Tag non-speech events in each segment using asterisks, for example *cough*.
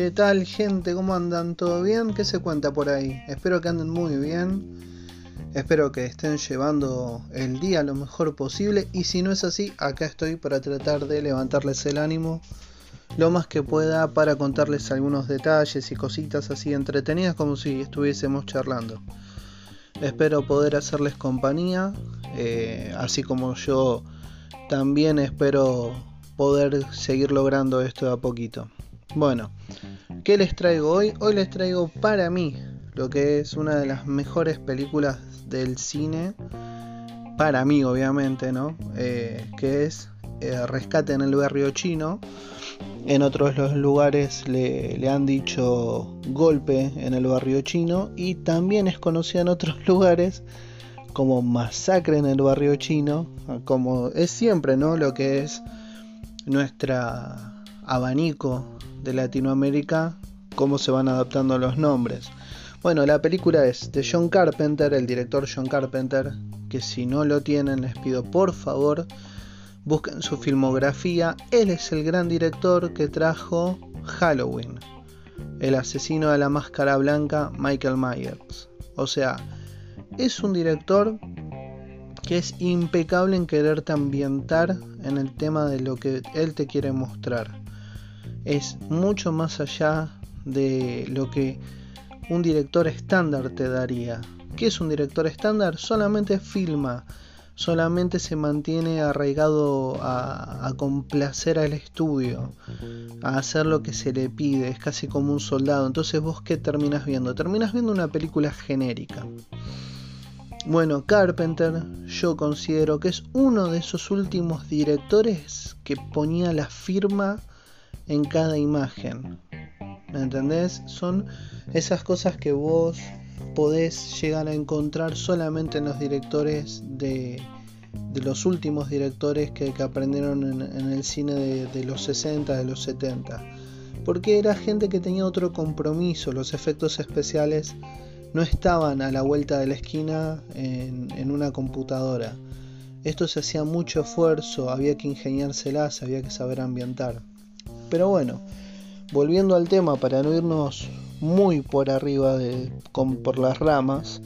¿Qué tal gente? ¿Cómo andan? ¿Todo bien? ¿Qué se cuenta por ahí? Espero que anden muy bien. Espero que estén llevando el día lo mejor posible. Y si no es así, acá estoy para tratar de levantarles el ánimo lo más que pueda para contarles algunos detalles y cositas así entretenidas como si estuviésemos charlando. Espero poder hacerles compañía, eh, así como yo también espero poder seguir logrando esto de a poquito. Bueno, ¿qué les traigo hoy? Hoy les traigo para mí lo que es una de las mejores películas del cine, para mí obviamente, ¿no? Eh, que es eh, Rescate en el barrio chino. En otros los lugares le, le, han dicho golpe en el barrio chino y también es conocida en otros *laughs* lugares como masacre en el barrio chino, como es siempre, ¿no? Lo que es nuestra abanico de Latinoamérica, cómo se van adaptando los nombres. Bueno, la película es de John Carpenter, el director John Carpenter, que si no lo tienen les pido por favor busquen su filmografía. Él es el gran director que trajo Halloween, el asesino de la máscara blanca Michael Myers. O sea, es un director que es impecable en quererte ambientar en el tema de lo que él te quiere mostrar. Es mucho más allá de lo que un director estándar te daría. ¿Qué es un director estándar? Solamente filma, solamente se mantiene arraigado a, a, complacer al estudio, a hacer lo que se le pide, es casi como un soldado. Entonces vos qué terminas viendo? Terminas viendo una película genérica. Bueno, Carpenter yo considero que es uno de esos últimos directores que ponía la firma en cada imagen. ¿Me entendés? Son esas cosas que vos podés llegar a encontrar solamente en los directores de, los últimos directores que, que aprendieron en, el cine de, los 60, de los 70. Porque era gente que tenía otro compromiso, los efectos especiales no estaban a la vuelta de la esquina en, una computadora. Esto se hacía mucho esfuerzo, había que ingeniárselas, había que saber ambientar. Pero bueno, volviendo al tema para no irnos muy por arriba de, por las ramas,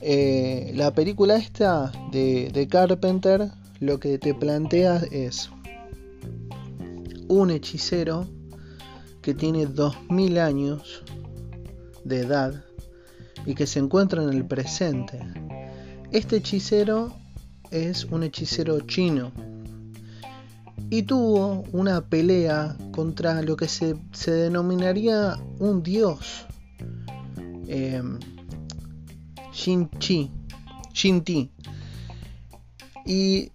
eh, la película esta de, de Carpenter lo que te plantea es un hechicero que tiene 2000 años de edad y que se encuentra en el presente. Este hechicero es un hechicero chino y tuvo una pelea contra lo que se, se denominaría un dios, eh, Shin Chi, Shin Ti. Y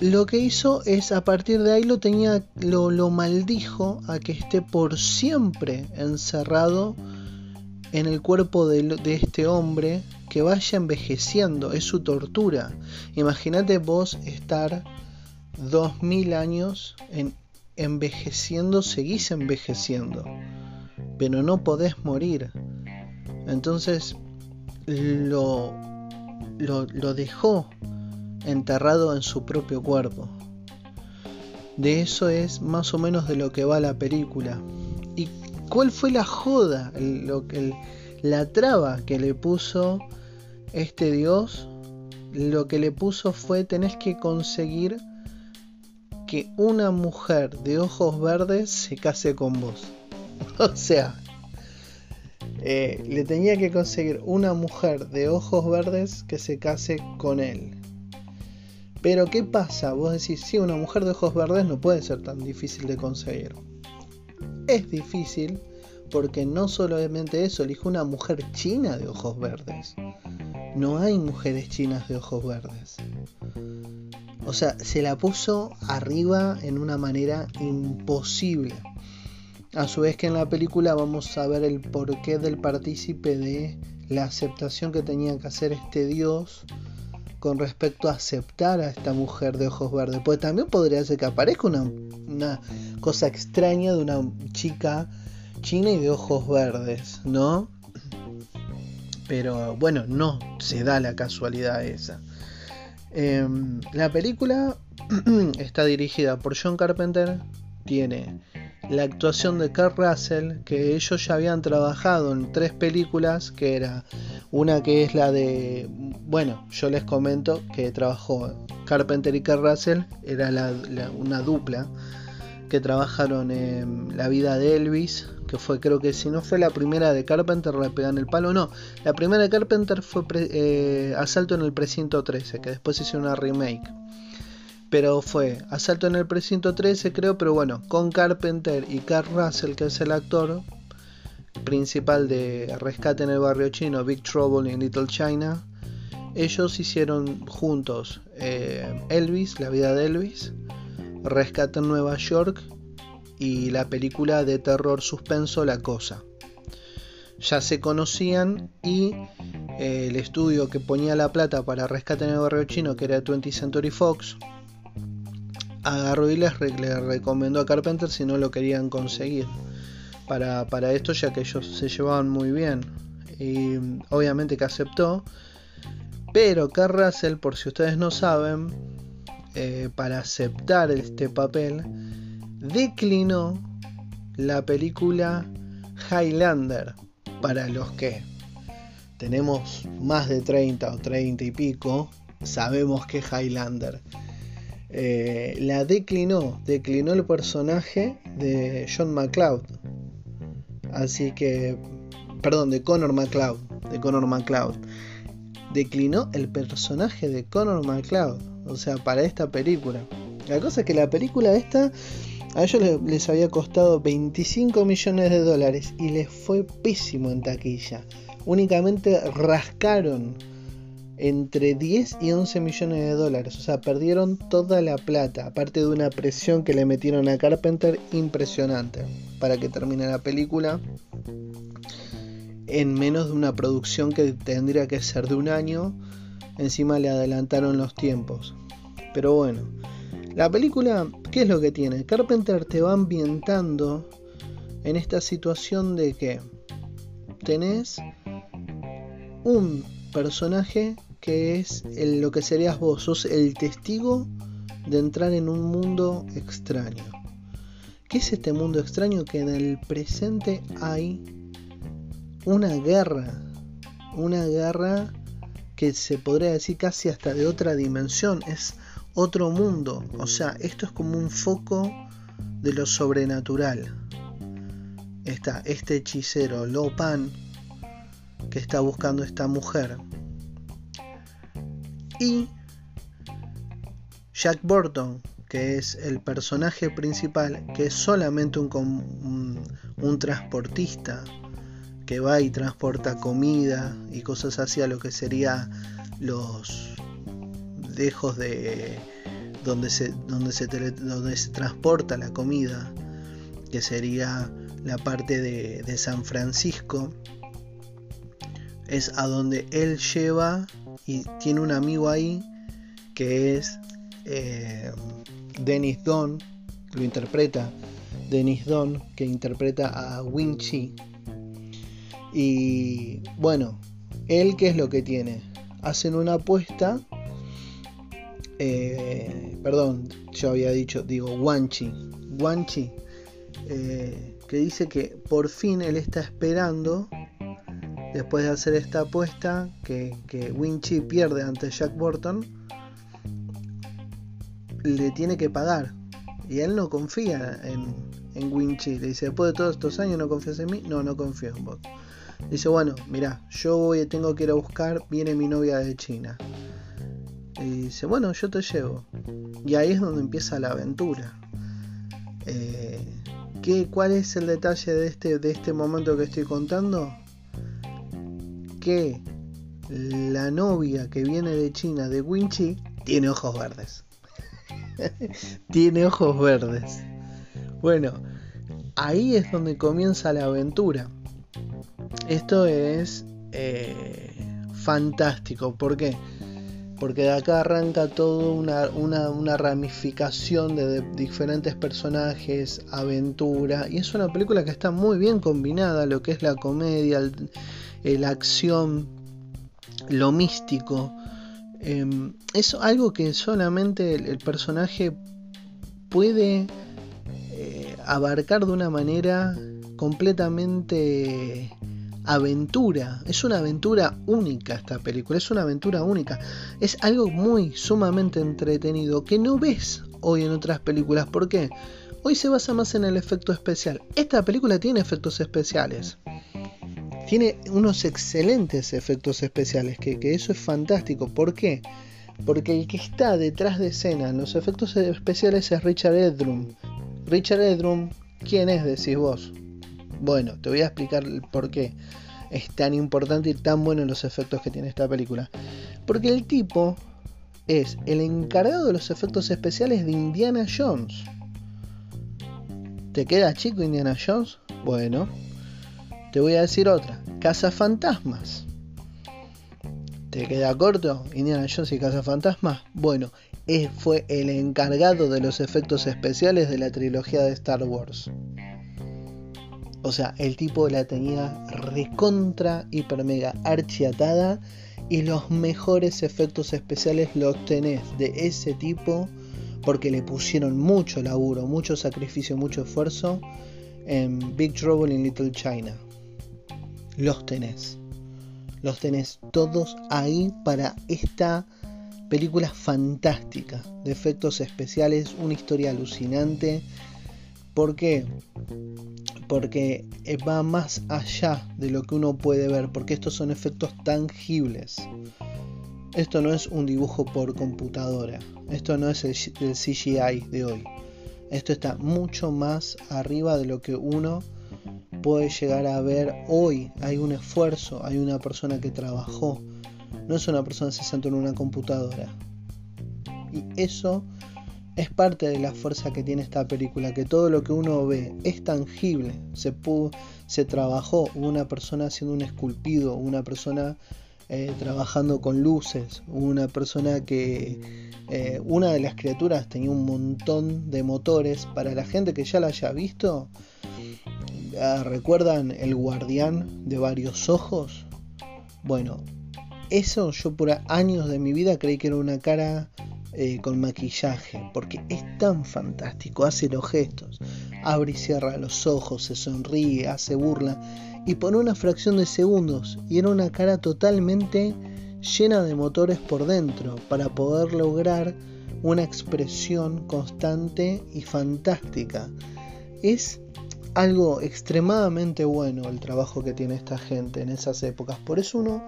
lo que hizo es a partir de ahí lo tenía, lo, lo maldijo a que esté por siempre encerrado en el cuerpo de, de, este hombre que vaya envejeciendo, es su tortura. Imagínate vos estar dos mil años en, envejeciendo, seguís envejeciendo, pero no podés morir. Entonces lo, lo, dejó enterrado en su propio cuerpo. De eso es más o menos de lo que va la película. ¿Y cuál fue la joda, lo, la traba que le puso este dios? Lo que le puso fue tenés que conseguir una mujer de ojos verdes se case con vos. *laughs* O sea, eh, le tenía que conseguir una mujer de ojos verdes que se case con él. Pero ¿qué pasa? Vos decís, sí, una mujer de ojos verdes no puede ser tan difícil de conseguir es difícil porque no solamente eso, elijo una mujer china de ojos verdes. No hay mujeres chinas de ojos verdes. O sea, se la puso arriba en una manera imposible. A su vez que en la película vamos a ver el porqué del partícipe de la aceptación que tenía que hacer este dios con respecto a aceptar a esta mujer de ojos verdes. Pues también podría ser que aparezca una, una cosa extraña de una chica china y de ojos verdes, ¿no? Pero bueno, no se da la casualidad esa. Eh, la película *clears throat* está dirigida por John Carpenter, tiene la actuación de Kurt Russell, que ellos ya habían trabajado en tres películas, que era una que es la de, bueno, yo les comento que trabajó Carpenter y Kurt Russell, era una dupla que trabajaron en La vida de Elvis, fue creo que si no fue la primera de Carpenter le pegan el palo, no, la primera de Carpenter fue eh, Asalto en el Precinto 13, que después hizo una remake. Pero fue Asalto en el Precinto 13 creo, pero bueno, con Carpenter y Carl Russell, que es el actor principal de Rescate en el Barrio Chino, Big Trouble in Little China, ellos hicieron juntos eh, Elvis, la vida de Elvis, Rescate en Nueva York y la película de terror suspenso La Cosa. Ya se conocían y eh, el estudio que ponía la plata para Rescate en el Barrio Chino, que era 20th Century Fox, agarró y les, recomendó a Carpenter si no lo querían conseguir para, esto ya que ellos se llevaban muy bien y obviamente que aceptó pero Carl Russell por si ustedes no saben eh, para aceptar este papel declinó la película Highlander para los que tenemos más de 30 o 30 y pico sabemos que Highlander eh, la declinó, declinó el personaje de John McCloud. Así que, perdón, de Connor McCloud, de Connor McCloud. Declinó el personaje de Connor McCloud, o sea, para esta película. La cosa es que la película esta a ellos les había costado 25 millones de dólares y les fue pésimo en taquilla. Únicamente rascaron entre 10 y 11 millones de dólares. O sea, perdieron toda la plata, aparte de una presión que le metieron a Carpenter impresionante para que termine la película en menos de una producción que tendría que ser de un año. Encima le adelantaron los tiempos. Pero bueno, la película, ¿qué es lo que tiene? Carpenter te va ambientando en esta situación de que tenés un personaje que es lo que serías vos, sos el testigo de entrar en un mundo extraño. ¿Qué es este mundo extraño? Que en el presente hay una guerra, una guerra que se podría decir casi hasta de otra dimensión, es otro mundo, o sea, esto es como un foco de lo sobrenatural. Está este hechicero, Lopan, que está buscando esta mujer, y Jack Burton, que es el personaje principal, que es solamente un, un, transportista que va y transporta comida y cosas así a lo que sería los dejos de donde se, donde se, donde se transporta la comida, que sería la parte de, de San Francisco, es a donde él lleva y tiene un amigo ahí que es eh, Dennis Don, lo interpreta Dennis Don, que interpreta a Winchi. Y bueno, él qué es lo que tiene? Hacen una apuesta, eh, perdón, yo había dicho, digo Wanchi, Wanchi, eh, que dice que por fin él está esperando después de hacer esta apuesta que, que Winchi pierde ante Jack Burton, le tiene que pagar. Y él no confía en, en Winchi. Le dice, después de todos estos años no confías en mí. No, no confío en vos. Dice, bueno, mira, yo voy, tengo que ir a buscar, viene mi novia de China. Y dice, bueno, yo te llevo. Y ahí es donde empieza la aventura. Eh, ¿qué, ¿Cuál es el detalle de este, de este momento que estoy contando? que la novia que viene de China de Winchi tiene ojos verdes. *laughs* tiene ojos verdes. Bueno, ahí es donde comienza la aventura. Esto es eh, fantástico. ¿Por qué? Porque de acá arranca toda una, ramificación de, diferentes personajes, aventura. Y es una película que está muy bien combinada, lo que es la comedia, la acción, lo místico. Em, es algo que solamente el, personaje puede eh, abarcar de una manera completamente aventura. Es una aventura única esta película, es una aventura única. Es algo muy sumamente entretenido que no ves hoy en otras películas. ¿Por qué? Hoy se basa más en el efecto especial. Esta película tiene efectos especiales. Tiene unos excelentes efectos especiales, que, que eso es fantástico. ¿Por qué? Porque el que está detrás de escena en los efectos especiales es Richard Edrum. Richard Edrum, ¿quién es? Decís vos. Bueno, te voy a explicar por qué es tan importante y tan bueno los efectos que tiene esta película. Porque el tipo es el encargado de los efectos especiales de Indiana Jones. ¿Te queda chico Indiana Jones? Bueno, te voy a decir otra. Casa Fantasmas. ¿Te queda corto Indiana Jones y Casa Fantasmas? Bueno, fue el encargado de los efectos especiales de la trilogía de Star Wars. O sea, el tipo la tenía recontra, hiper mega archiatada y los mejores efectos especiales los tenés de ese tipo porque le pusieron mucho laburo, mucho sacrificio, mucho esfuerzo en Big Trouble in Little China. Los tenés. Los tenés todos ahí para esta película fantástica de efectos especiales, una historia alucinante. ¿Por qué? Porque eh, va más allá de lo que uno puede ver, porque estos son efectos tangibles. Esto no es un dibujo por computadora, esto no es el, CGI de hoy. Esto está mucho más arriba de lo que uno puede llegar a ver hoy. Hay un esfuerzo, hay una persona que trabajó. No es una persona que se sentó en una computadora. Y eso es parte de la fuerza que tiene esta película, que todo lo que uno ve es tangible, se, pudo, se trabajó, una persona haciendo un esculpido, una persona eh, trabajando con luces, una persona que eh, una de las criaturas tenía un montón de motores, para la gente que ya la haya visto, ah, ¿recuerdan el guardián de varios ojos? Bueno, eso yo por años de mi vida creí que era una cara eh, con maquillaje, porque es tan fantástico, hace los gestos, abre y cierra los ojos, se sonríe, hace burla, y por una fracción de segundos, y era una cara totalmente llena de motores por dentro, para poder lograr una expresión constante y fantástica. Es algo extremadamente bueno el trabajo que tiene esta gente en esas épocas, por eso uno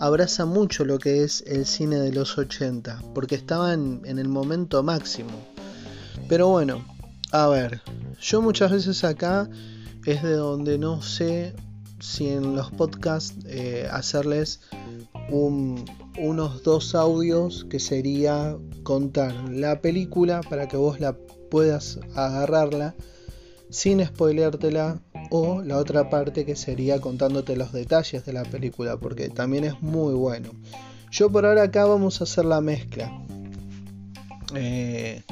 abraza mucho lo que es el cine de los 80, porque estaban en el momento máximo. Pero bueno, a ver, yo muchas veces acá es de donde no sé si en los podcasts eh, hacerles unos dos audios que sería contar la película para que vos la puedas agarrarla sin spoileártela o la otra parte que sería contándote los detalles de la película porque también es muy bueno. Yo por ahora acá vamos a hacer la mezcla. Eh,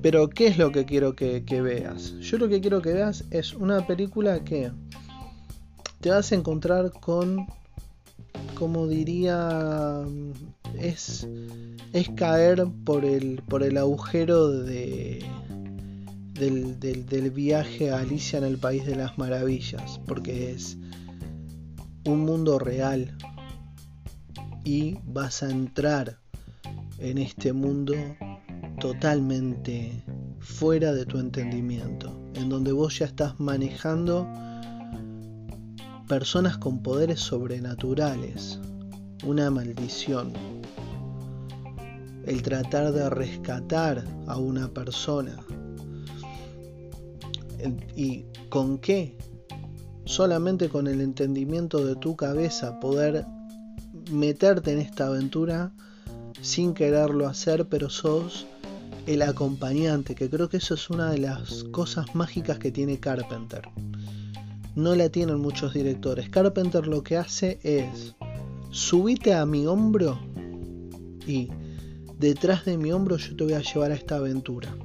pero qué es lo que quiero que, veas yo lo que quiero que veas es una película que te vas a encontrar con como diría es es caer por el por el agujero de del, viaje a Alicia en el País de las Maravillas, porque es un mundo real y vas a entrar en este mundo totalmente fuera de tu entendimiento, en donde vos ya estás manejando personas con poderes sobrenaturales, una maldición, el tratar de rescatar a una persona, ¿Y con qué? Solamente con el entendimiento de tu cabeza poder meterte en esta aventura sin quererlo hacer, pero sos el acompañante, que creo que eso es una de las cosas mágicas que tiene Carpenter. No la tienen muchos directores. Carpenter lo que hace es subite a mi hombro y detrás de mi hombro yo te voy a llevar a esta aventura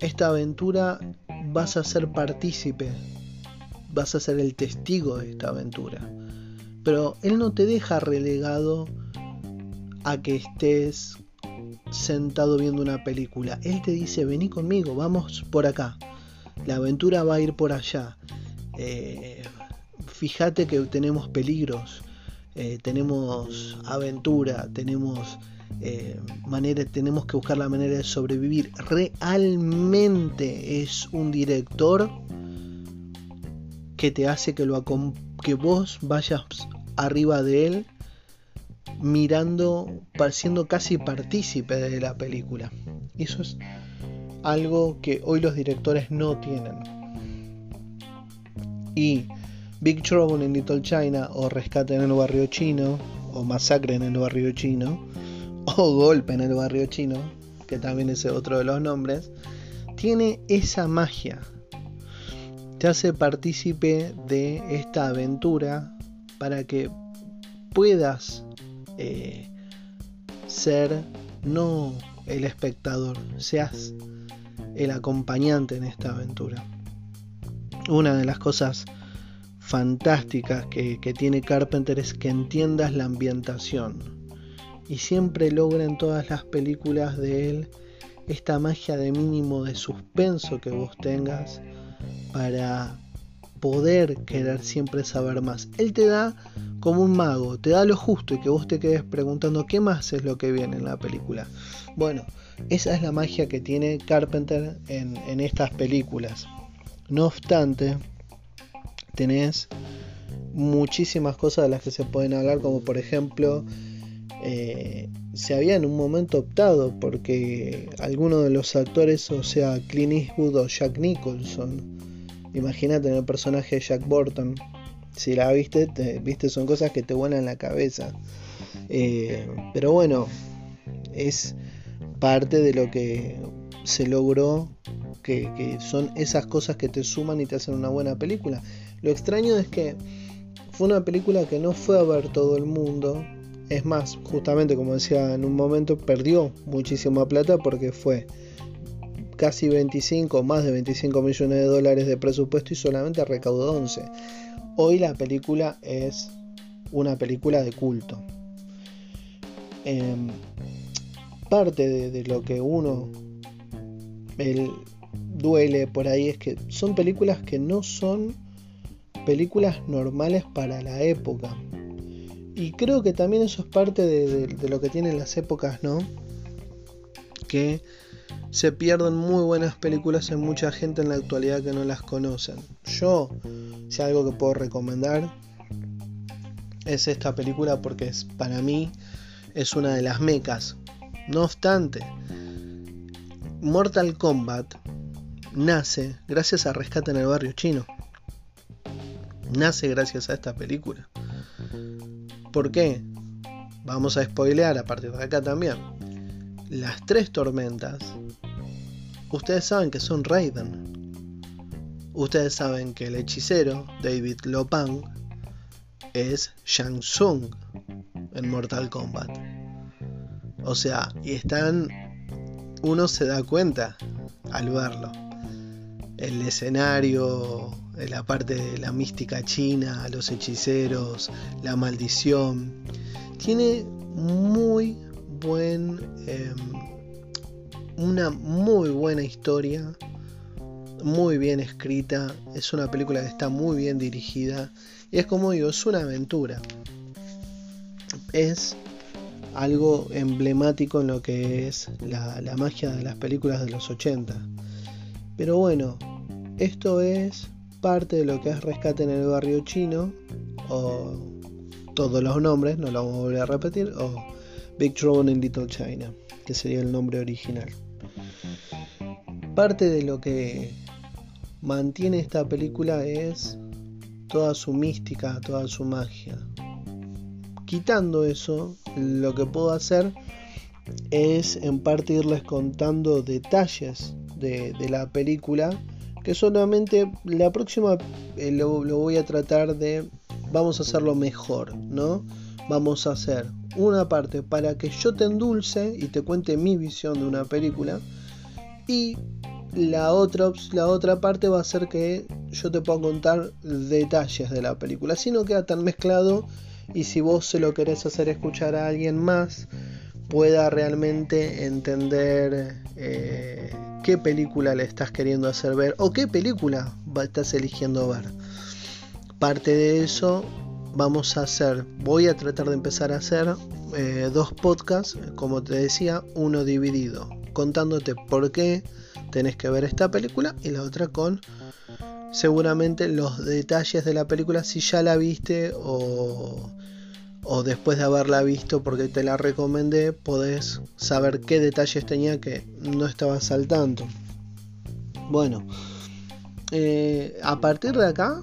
esta aventura vas a ser partícipe, vas a ser el testigo de esta aventura. Pero Él no te deja relegado a que estés sentado viendo una película. Él te dice, vení conmigo, vamos por acá. La aventura va a ir por allá. Eh, fíjate que tenemos peligros, eh, tenemos aventura, tenemos eh, manera, tenemos que buscar la manera de sobrevivir. Realmente es un director que te hace que, lo, que vos vayas arriba de él mirando, siendo casi partícipe de la película. Eso es algo que hoy los directores no tienen. Y Big Trouble in Little China o Rescate en el barrio chino o Masacre en el barrio chino o Golpe en el barrio chino, que también es otro de los nombres, tiene esa magia. Te hace partícipe de esta aventura para que puedas eh, ser no el espectador, seas el acompañante en esta aventura. Una de las cosas fantásticas que, que, tiene Carpenter es que entiendas la ambientación. Y siempre logra en todas las películas de él esta magia de mínimo de suspenso que vos tengas para poder querer siempre saber más. Él te da como un mago, te da lo justo y que vos te quedes preguntando qué más es lo que viene en la película. Bueno, esa es la magia que tiene Carpenter en, estas películas. No obstante, tenés muchísimas cosas de las que se pueden hablar, como por ejemplo, eh, se había en un momento optado porque alguno de los actores, o sea, Clint Eastwood o Jack Nicholson, imagínate en el personaje de Jack Burton, si la viste, viste, son cosas que te vuelan la cabeza. Eh, pero bueno, es parte de lo que se logró, que, son esas cosas que te suman y te hacen una buena película. Lo extraño es que fue una película que no fue a ver todo el mundo. Es más, justamente como decía en un momento, perdió muchísima plata porque fue casi 25, más de 25 millones de dólares de presupuesto y solamente recaudó 11. Hoy la película es una película de culto. Em, parte de, lo que uno el, duele por ahí es que son películas que no son películas normales para la época. Y creo que también eso es parte de, lo que tienen las épocas, ¿no? Que se pierden muy buenas películas en mucha gente en la actualidad que no las conocen. Yo, si algo que puedo recomendar, es esta película porque es, para mí es una de las mecas. No obstante, Mortal Kombat nace gracias a Rescate en el Barrio Chino. Nace gracias a esta película. ¿Por qué? Vamos a spoilear a partir de acá también. Las tres tormentas Ustedes saben que son Raiden. Ustedes saben que el hechicero, David Lopan, es Shang Tsung en Mortal Kombat. O sea, y están. Uno se da cuenta al verlo. El escenario, la parte de la mística china, los hechiceros, la maldición. Tiene muy buen. Em, una muy buena historia, muy bien escrita, es una película que está muy bien dirigida y es como digo, es una aventura. Es algo emblemático en lo que es la magia de las películas de los 80. Pero bueno, esto es parte de lo que es Rescate en el Barrio Chino, o todos los nombres, no lo vamos a volver a repetir, o Big Trouble in Little China, que sería el nombre original. Parte de lo que mantiene esta película es toda su mística, toda su magia. Quitando eso, lo que puedo hacer es en parte irles contando detalles de, la película que solamente la próxima eh, lo, voy a tratar de vamos a hacerlo mejor, ¿no? Vamos a hacer una parte para que yo te endulce y te cuente mi visión de una película y la otra, la otra parte va a ser que yo te puedo contar detalles de la película. Si no queda tan mezclado y si vos se lo querés hacer escuchar a alguien más, pueda realmente entender eh, qué película le estás queriendo hacer ver o qué película estás eligiendo ver. Parte de eso vamos a hacer, voy a tratar de empezar a hacer eh, dos podcasts, como te decía, uno dividido, contándote por qué tenés que ver esta película y la otra con seguramente los detalles de la película si ya la viste o o después de haberla visto porque te la recomendé, podés saber qué detalles tenía que no estaba saltando. Bueno, eh, a partir de acá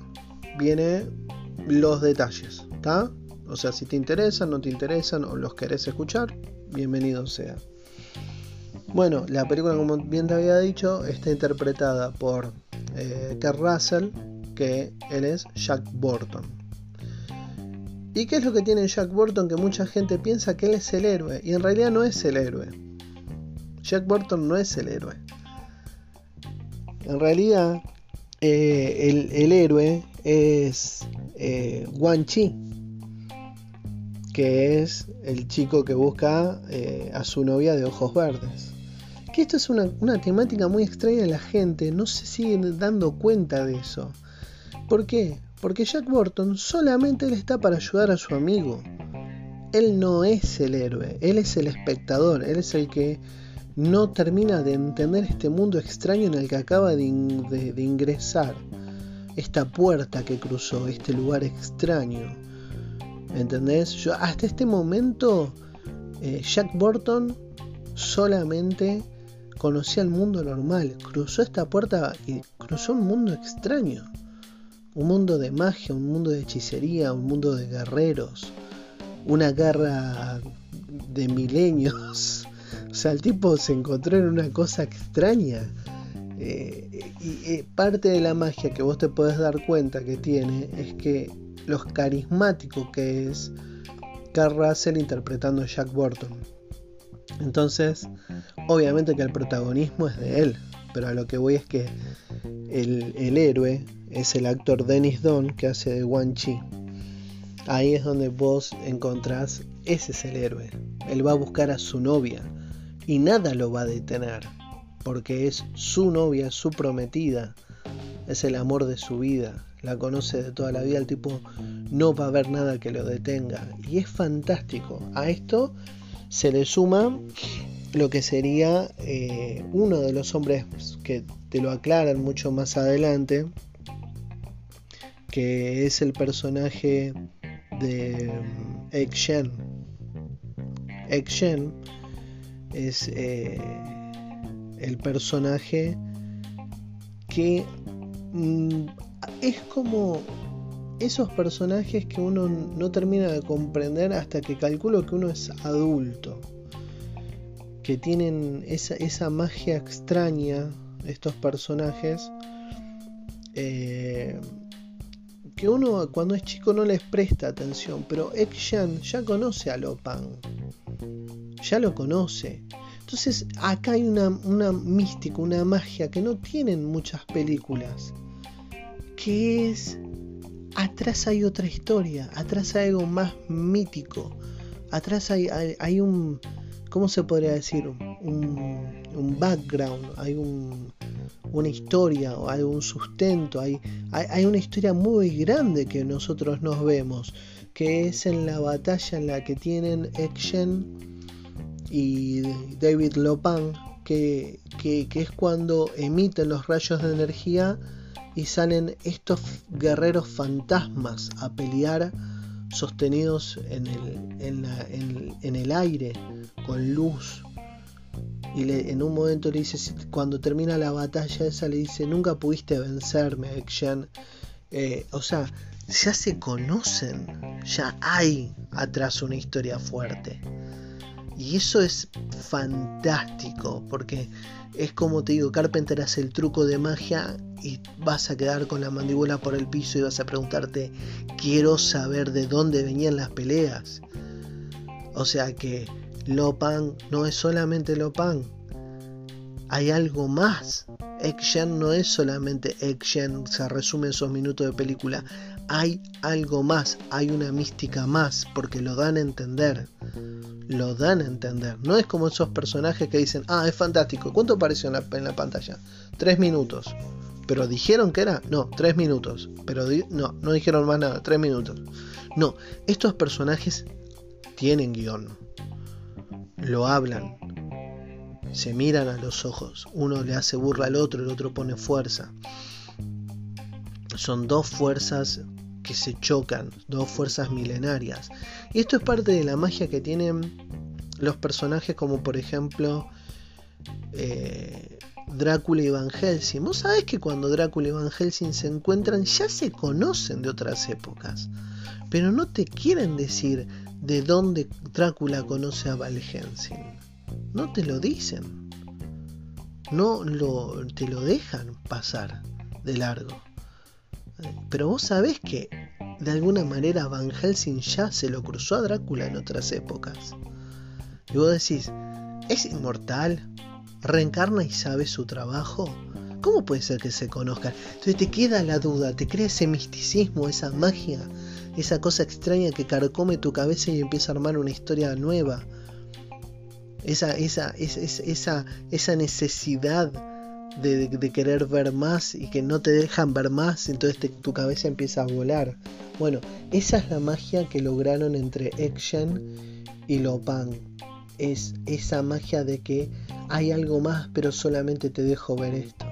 vienen los detalles, ¿está? O sea, si te interesan, no te interesan o los querés escuchar, bienvenido sea. Bueno, la película, como bien te había dicho, está interpretada por eh, Russell, que él es Jack Burton. ¿Y qué es lo que tiene Jack Burton que mucha gente piensa que él es el héroe? Y en realidad no es el héroe. Jack Burton no es el héroe. En realidad eh, el, héroe es eh, Wan Chi, que es el chico que busca eh, a su novia de ojos verdes. Que esto es una, una temática muy extraña de la gente, no se siguen dando cuenta de eso. ¿Por qué? Porque Jack Burton solamente él está para ayudar a su amigo. Él no es el héroe, él es el espectador, él es el que no termina de entender este mundo extraño en el que acaba de, ingresar, esta puerta que cruzó, este lugar extraño. ¿Entendés? Yo, hasta este momento, eh, Jack Burton solamente conocía el mundo normal, cruzó esta puerta y cruzó un mundo extraño un mundo de magia, un mundo de hechicería, un mundo de guerreros, una guerra de milenios. O sea, el tipo se encontró en una cosa extraña. Eh, y eh, parte de la magia que vos te podés dar cuenta que tiene es que los carismático que es Carl Russell interpretando a Jack Burton. Entonces, obviamente que el protagonismo es de él, pero a lo que voy es que el, el héroe es el actor Dennis Don que hace de Wan Chi. Ahí es donde vos encontrás, ese es el héroe. Él va a buscar a su novia y nada lo va a detener, porque es su novia, su prometida, es el amor de su vida, la conoce de toda la vida, el tipo no va a haber nada que lo detenga. Y es fantástico. A esto se le suma lo que sería eh, uno de los hombres que te lo aclaran mucho más adelante, que es el personaje de mm, Egg Shen. Egg Shen es eh, el personaje que mm, es como esos personajes que uno no termina de comprender hasta que calculo que uno es adulto. Que tienen esa, esa magia extraña, estos personajes. Eh, que uno cuando es chico no les presta atención, pero Ek-Shan ya conoce a Lopan, ya lo conoce. Entonces acá hay una, una mística, una magia que no tienen muchas películas, que es, atrás hay otra historia, atrás hay algo más mítico, atrás hay, hay, un, ¿cómo se podría decir? Un, un background, hay un, una historia o algún sustento, hay, hay, una historia muy grande que nosotros nos vemos, que es en la batalla en la que tienen Action y David Lopan, que, que, es cuando emiten los rayos de energía y salen estos guerreros fantasmas a pelear sostenidos en el, en, la, en el aire, con luz, y en un momento le dice, cuando termina la batalla esa, le dice, nunca pudiste vencerme, Action. Eh, o sea, ya se conocen, ya hay atrás una historia fuerte. Y eso es fantástico, porque es como te digo, Carpenter hace el truco de magia y vas a quedar con la mandíbula por el piso y vas a preguntarte, quiero saber de dónde venían las peleas. O sea que Lopan no es solamente Lopan. hay algo más. Action no es solamente action, se resume en esos minutos de película. Hay algo más, hay una mística más, porque lo dan a entender. Lo dan a entender. No es como esos personajes que dicen, ah, es fantástico. ¿Cuánto apareció en la, en la pantalla? Tres minutos. Pero dijeron que era, no, tres minutos. Pero no, no dijeron más nada, tres minutos. No, estos personajes tienen guion. Lo hablan, se miran a los ojos, uno le hace burla al otro, el otro pone fuerza. Son dos fuerzas que se chocan, dos fuerzas milenarias. Y esto es parte de la magia que tienen los personajes como por ejemplo eh, Drácula y Van Helsing. Vos sabés que cuando Drácula y Van Helsing se encuentran ya se conocen de otras épocas, pero no te quieren decir de dónde Drácula conoce a Van Helsing no te lo dicen. No lo, te lo dejan pasar de largo. Pero vos sabés que de alguna manera Van Helsing ya se lo cruzó a Drácula en otras épocas. Y vos decís, ¿es inmortal? ¿Reencarna y sabe su trabajo? ¿Cómo puede ser que se conozcan? Entonces te queda la duda, te crea ese misticismo, esa magia, esa cosa extraña que carcome tu cabeza y empieza a armar una historia nueva esa, esa, esa, esa necesidad de, querer ver más y que no te dejan ver más, entonces tu cabeza empieza a volar. Bueno, esa es la magia que lograron entre Action y Lopan. Es esa magia de que hay algo más, pero solamente te dejo ver esto.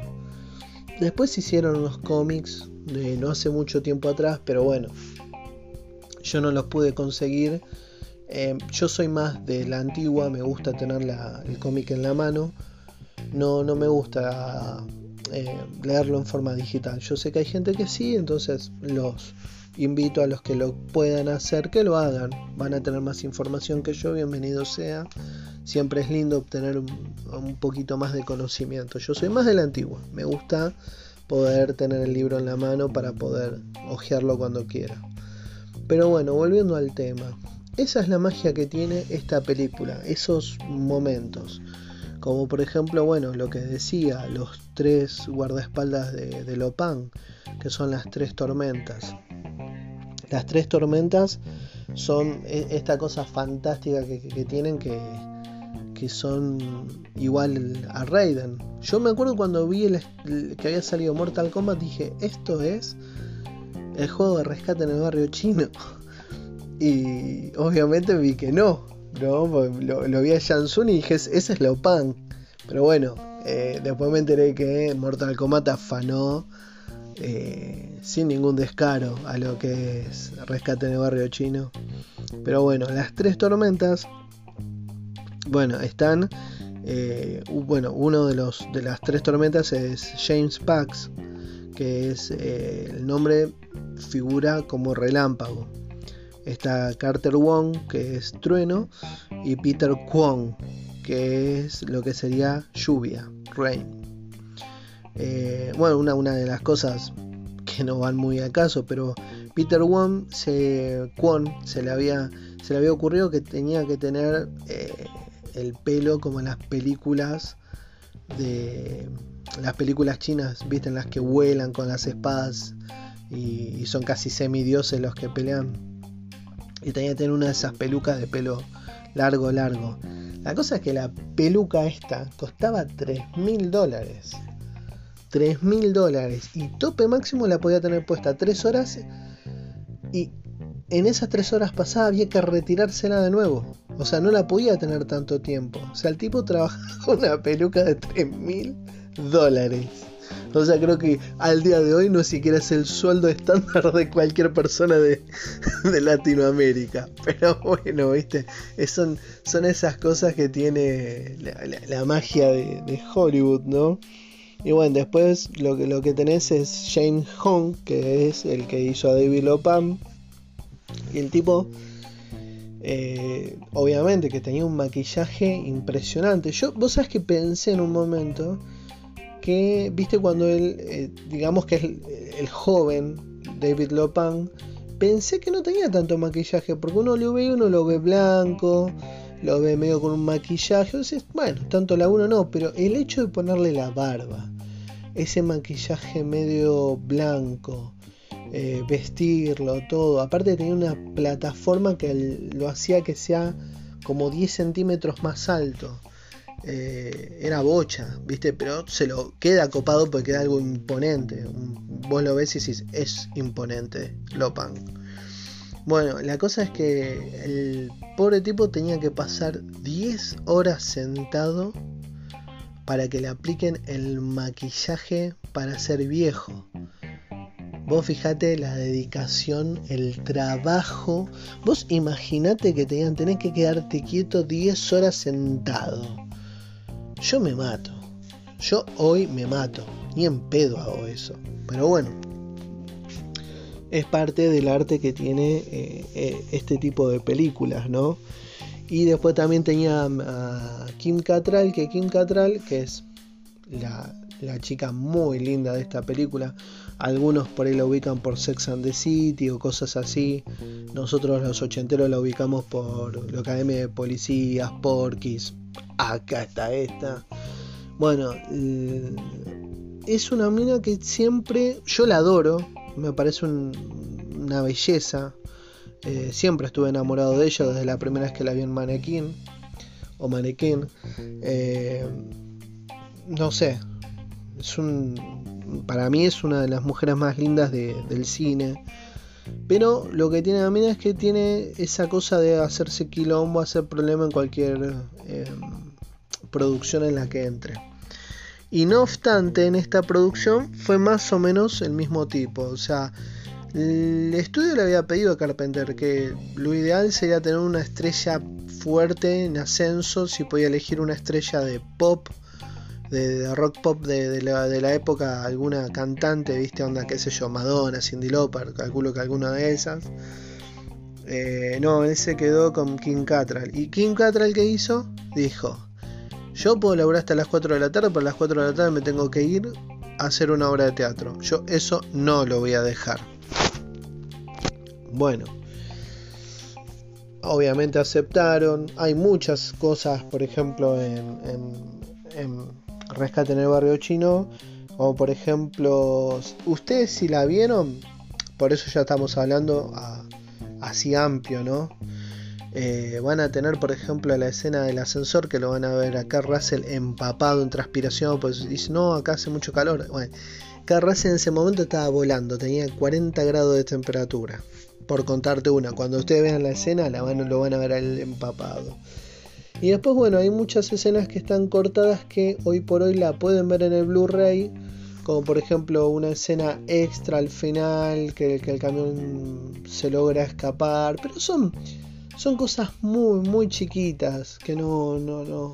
Después hicieron unos cómics de no hace mucho tiempo atrás, pero bueno, yo no los pude conseguir eh, yo soy más de la antigua, me gusta tener el cómic en la mano. No, no me gusta eh, leerlo en forma digital. Yo sé que hay gente que sí, entonces los invito a los que lo puedan hacer que lo hagan. Van a tener más información que yo, bienvenido sea. Siempre es lindo obtener un, un poquito más de conocimiento. Yo soy más de la antigua, me gusta poder tener el libro en la mano para poder hojearlo cuando quiera. Pero bueno, volviendo al tema. Esa es la magia que tiene esta película, esos momentos. Como por ejemplo, bueno, lo que decía, los tres guardaespaldas de, de Lopan, que son las tres tormentas. Las tres tormentas son e, esta cosa fantástica que, tienen que, que, son igual a Raiden. Yo me acuerdo cuando vi que había salido Mortal Kombat, dije, esto es el juego de rescate en el barrio chino. *laughs* Y obviamente vi que no, ¿no? Lo, vi a Jansun y dije, ese es Lopan. Pero bueno, eh, después me enteré que Mortal Kombat afanó eh, sin ningún descaro a lo que es Rescate en el Barrio Chino. Pero bueno, las tres tormentas, bueno, están... Eh, bueno, uno de los de las tres tormentas es James Pax, que es el nombre figura como relámpago. Está Carter Wong, que es trueno, y Peter Kwong, que es lo que sería lluvia, rain. Eh, bueno, una, una, de las cosas que no van muy a caso, pero Peter Wong se, Kwon se le había se le había ocurrido que tenía que tener eh, el pelo como en las películas de las películas chinas, viste, en las que vuelan con las espadas y, son casi semidioses los que pelean y tenía que tener una de esas pelucas de pelo largo, largo. La cosa es que la peluca esta costaba 3 mil dólares. 3 mil dólares. Y tope máximo la podía tener puesta 3 horas. Y en esas 3 horas pasadas había que retirársela de nuevo. O sea, no la podía tener tanto tiempo. O sea, el tipo *laughs* trabajaba con una peluca de 3 mil dólares. O sea, creo que al día de hoy no siquiera es el sueldo estándar de cualquier persona de, *laughs* Latinoamérica. Pero bueno, viste, son, son esas cosas que tiene la, magia de, Hollywood, ¿no? Y bueno, después lo que, lo que tenés es James Hong, que es el que hizo a David Lopam. Y el tipo, eh, obviamente que tenía un maquillaje impresionante. Yo, vos sabés que pensé en un momento que, viste, cuando él, eh, digamos que es el, joven David Lopan, pensé que no tenía tanto maquillaje, porque uno lo ve y uno lo ve blanco, lo ve medio con un maquillaje. Entonces, bueno, tanto laburo no, pero el hecho de ponerle la barba, ese maquillaje medio blanco, eh, vestirlo, todo. Aparte tenía una plataforma que lo hacía que sea como 10 centímetros más alto. Eh, era bocha, ¿viste? Pero se lo queda copado porque queda algo imponente. Vos lo ves y decís, es imponente, Lopan. Bueno, la cosa es que el pobre tipo tenía que pasar 10 horas sentado para que le apliquen el maquillaje para ser viejo. Vos fijate la dedicación, el trabajo. Vos imaginate que te digan, tenés que quedarte quieto 10 horas sentado. Yo me mato. Yo hoy me mato. Ni en pedo hago eso. Pero bueno. Es parte del arte que tiene eh, eh, este tipo de películas, ¿no? Y después también tenía a Kim Cattrall, que Kim Cattrall, que es la, la chica muy linda de esta película. Algunos por ahí la ubican por Sex and the City o cosas así. Nosotros los ochenteros la ubicamos por la Academia de Policías, Porky's. Acá está esta. Bueno, es una mina que siempre yo la adoro. Me parece una belleza. Eh, siempre estuve enamorado de ella desde la primera vez que la vi en Manequín o Manequín. Eh, no sé, es un, para mí es una de las mujeres más lindas del cine. Pero lo que tiene la mina es que tiene esa cosa de hacerse quilombo, hacer problema en cualquier em, producción en la que entre. Y no obstante, en esta producción fue más o menos el mismo tipo. O sea, el estudio le había pedido a Carpenter que lo ideal sería tener una estrella fuerte en ascenso, si podía elegir una estrella de pop de, rock pop de, la, época, alguna cantante, viste, onda, qué sé yo, Madonna, Cindy Lauper, calculo que alguna de esas. Eh, no, él se quedó con King Cattrall. ¿Y King Cattrall qué hizo? Dijo, yo puedo laburar hasta las 4 de la tarde, pero a las 4 de la tarde me tengo que ir a hacer una obra de teatro. Yo eso no lo voy a dejar. Bueno, obviamente aceptaron. Hay muchas cosas, por ejemplo, en, en Rescate en el barrio chino. O por ejemplo, ustedes si la vieron, por eso ya estamos hablando así amplio, ¿no? Eh, van a tener, por ejemplo, la escena del ascensor que lo van a ver acá Russell empapado en transpiración, pues dice, no, acá hace mucho calor. Bueno, acá Russell en ese momento estaba volando, tenía 40 grados de temperatura. Por contarte una, cuando ustedes vean la escena, la van, lo van a ver el empapado. Y después, bueno, hay muchas escenas que están cortadas que hoy por hoy la pueden ver en el Blu-ray. Como por ejemplo una escena extra al final, que, el camión se logra escapar. Pero son, son cosas muy, muy chiquitas que no, no, no,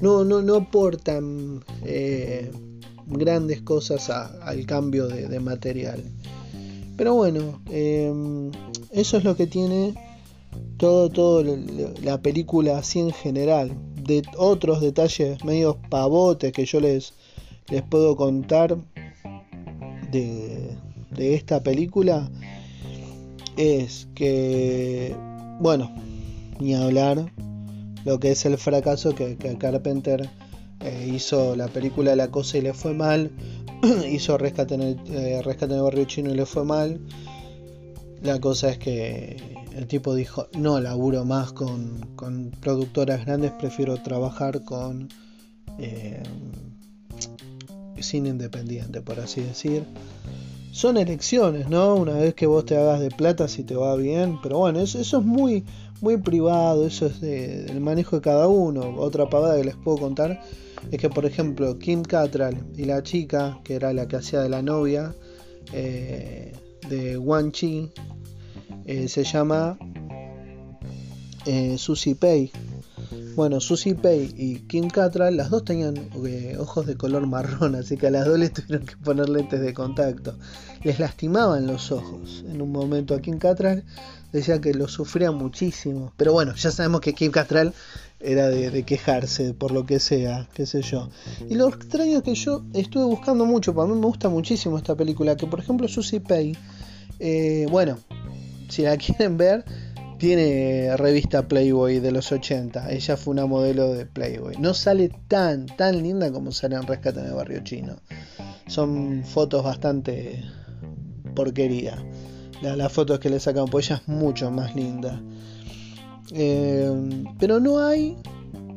no, no, no aportan eh, grandes cosas al cambio de, material. Pero bueno, eh, eso es lo que tiene todo, todo la película así en general. De otros detalles medio pavotes que yo les, les puedo contar de, de esta película es que, bueno, ni hablar lo que es el fracaso que, Carpenter eh, hizo la película La Cosa y le fue mal, *clears throat* hizo Rescate en, el, eh, Rescate en el Barrio Chino y le fue mal. La cosa es que el tipo dijo, no laburo más con, productoras grandes, prefiero trabajar con eh, cine independiente, por así decir. Son elecciones, ¿no? Una vez que vos te hagas de plata, si te va bien, pero bueno, eso, es muy, muy privado, eso es del manejo de cada uno. Otra pavada que les puedo contar es que, por ejemplo, Kim Cattrall y la chica, que era la que hacía de la novia eh, de Wan Chi, eh, se llama eh, Susie Pay. Bueno, Susie Pay y Kim Cattrall, las dos tenían eh, ojos de color marrón, *laughs* así que a las dos les tuvieron que poner lentes de contacto. Les lastimaban los ojos. En un momento a Kim Cattrall decía que lo sufría muchísimo. Pero bueno, ya sabemos que Kim Cattrall era de, quejarse por lo que sea, qué sé yo. Y lo extraño es que yo estuve buscando mucho, para mí me gusta muchísimo esta película, que por ejemplo Susie Pay, bueno, si la *laughs* quieren ver, tiene revista Playboy de los 80. Ella fue una modelo de Playboy. No sale tan, tan linda como sale en Rescate en el Barrio Chino. Son fotos bastante porquería. Las fotos que le sacan, pues ella es mucho más linda. Eh, pero no hay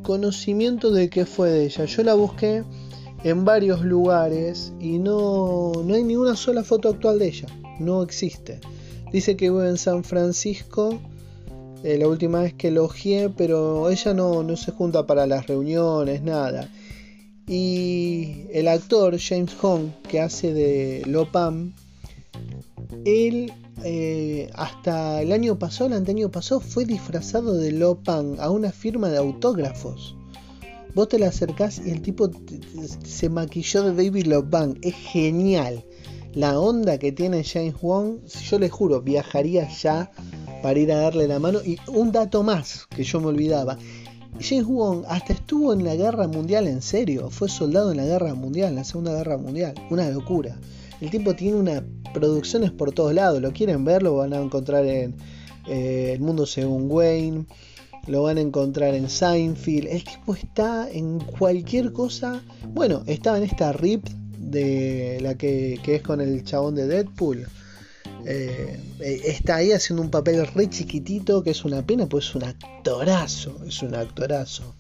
conocimiento de qué fue de ella. Yo la busqué en varios lugares y no, no hay ninguna sola foto actual de ella. No existe. Dice que vive en San Francisco eh, la última vez que elogié, pero ella no, no se junta para las reuniones, nada. Y el actor James Hong, que hace de Lopam, él eh, hasta el año pasado, el año pasado, fue disfrazado de Lopan a una firma de autógrafos. Vos te le acercás y el tipo se maquilló de David Lopan. Es genial. La onda que tiene James Wong, yo le juro, viajaría ya para ir a darle la mano. Y un dato más que yo me olvidaba. James Wong hasta estuvo en la guerra mundial en serio. Fue soldado en la guerra mundial, en la segunda guerra mundial. Una locura. El tipo tiene una producciones por todos lados. Lo quieren ver, lo van a encontrar en eh, El Mundo Según Wayne. Lo van a encontrar en Seinfeld. El tipo está en cualquier cosa. Bueno, estaba en esta RIP de la que, que es con el chabón de Deadpool. Eh, eh, está ahí haciendo un papel re chiquitito que es una pena, pues es un actorazo, es un actorazo.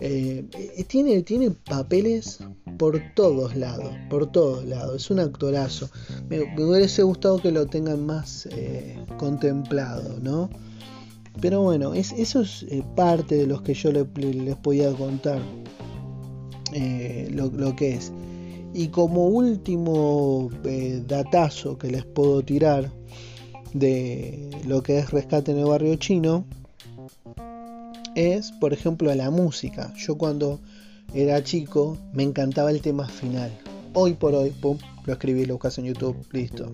Eh, tiene, tiene papeles por todos lados, por todos lados, es un actorazo. Me, hubiese gustado que lo tengan más contemplado, ¿no? Pero bueno, es, eso es parte de los que yo les podía contar lo, lo que es. Y como último eh, datazo que les puedo tirar de lo que es rescate en el barrio chino, es, por ejemplo, la música. Yo cuando era chico me encantaba el tema final. Hoy por hoy, pum, lo escribí, lo buscas en YouTube, listo.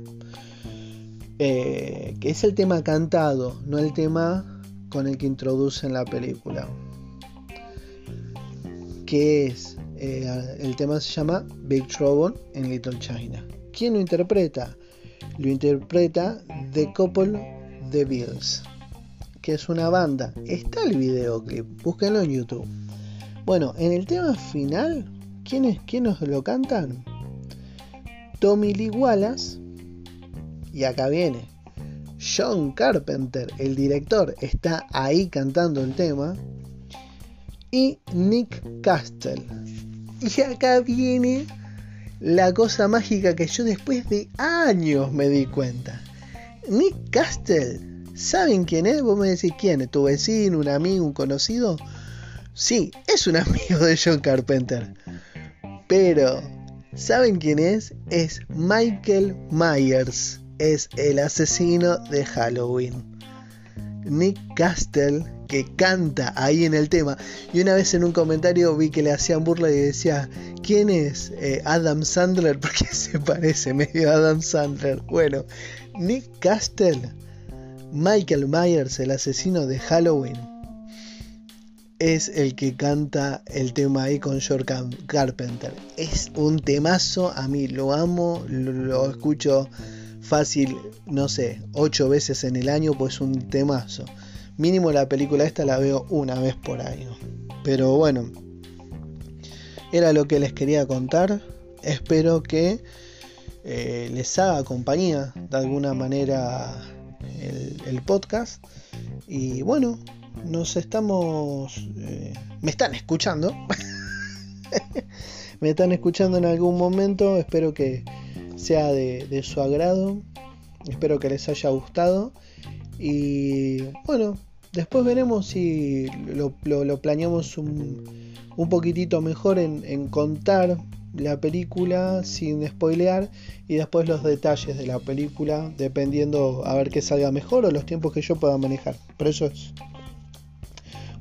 Eh, que es el tema cantado, no el tema con el que introducen la película. Que es eh, el tema se llama Big Trouble in Little China. ¿Quién lo interpreta? Lo interpreta The Couple The Bills, que es una banda. Está el videoclip, búsquenlo en YouTube. Bueno, en el tema final, ¿quiénes, nos lo cantan? Tommy Lee Wallace, y acá viene. John Carpenter, el director, está ahí cantando el tema. Y Nick Castle, y acá viene la cosa mágica que yo después de años me di cuenta. Nick Castle, ¿saben quién es? Vos me decís quién, ¿tu vecino, un amigo, un conocido? Sí, es un *laughs* amigo de John Carpenter. Pero, ¿saben quién es? Es Michael Myers. Es el asesino de Halloween. Nick Castle que canta ahí en el tema. Y una vez en un comentario vi que le hacían burla y decía, ¿quién es eh, Adam Sandler? *laughs* Porque se parece medio a Adam Sandler. Bueno, Nick Castle, Michael Myers, el asesino de Halloween, es el que canta el tema ahí con George Carpenter. Es un temazo, a mí lo amo, lo, escucho fácil, no sé, ocho veces en el año, pues un temazo. Mínimo la película esta la veo una vez por año. Pero bueno, era lo que les quería contar. Espero que eh, les haga compañía de alguna manera el, podcast. Y bueno, nos estamos... Eh, me están escuchando. *laughs* me están escuchando en algún momento. Espero que sea de su agrado. Espero que les haya gustado. Y bueno, Después veremos si lo, planeamos un, poquitito mejor en, contar la película sin spoilear y después los detalles de la película dependiendo a ver qué salga mejor o los tiempos que yo pueda manejar. Pero eso es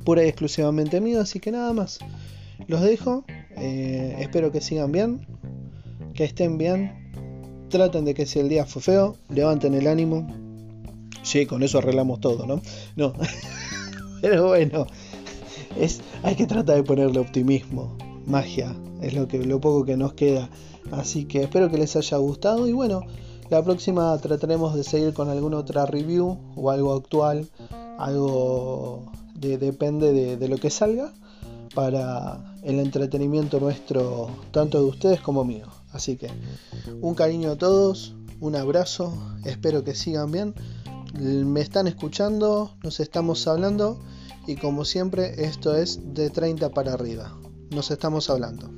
pura y exclusivamente mío, así que nada más. Los dejo, eh, espero que sigan bien, que estén bien, traten de que si el día fue feo, levanten el ánimo, Sí, con eso arreglamos todo, ¿no? No. *laughs* Pero bueno, es, hay que tratar de ponerle optimismo, magia, es lo, que, lo poco que nos queda. Así que espero que les haya gustado y bueno, la próxima trataremos de seguir con alguna otra review o algo actual, algo depende de, lo que salga para el entretenimiento nuestro, tanto de ustedes como mío. Así que un cariño a todos, un abrazo, espero que sigan bien me están escuchando, nos estamos hablando y como siempre esto es de 30 para arriba. Nos estamos hablando.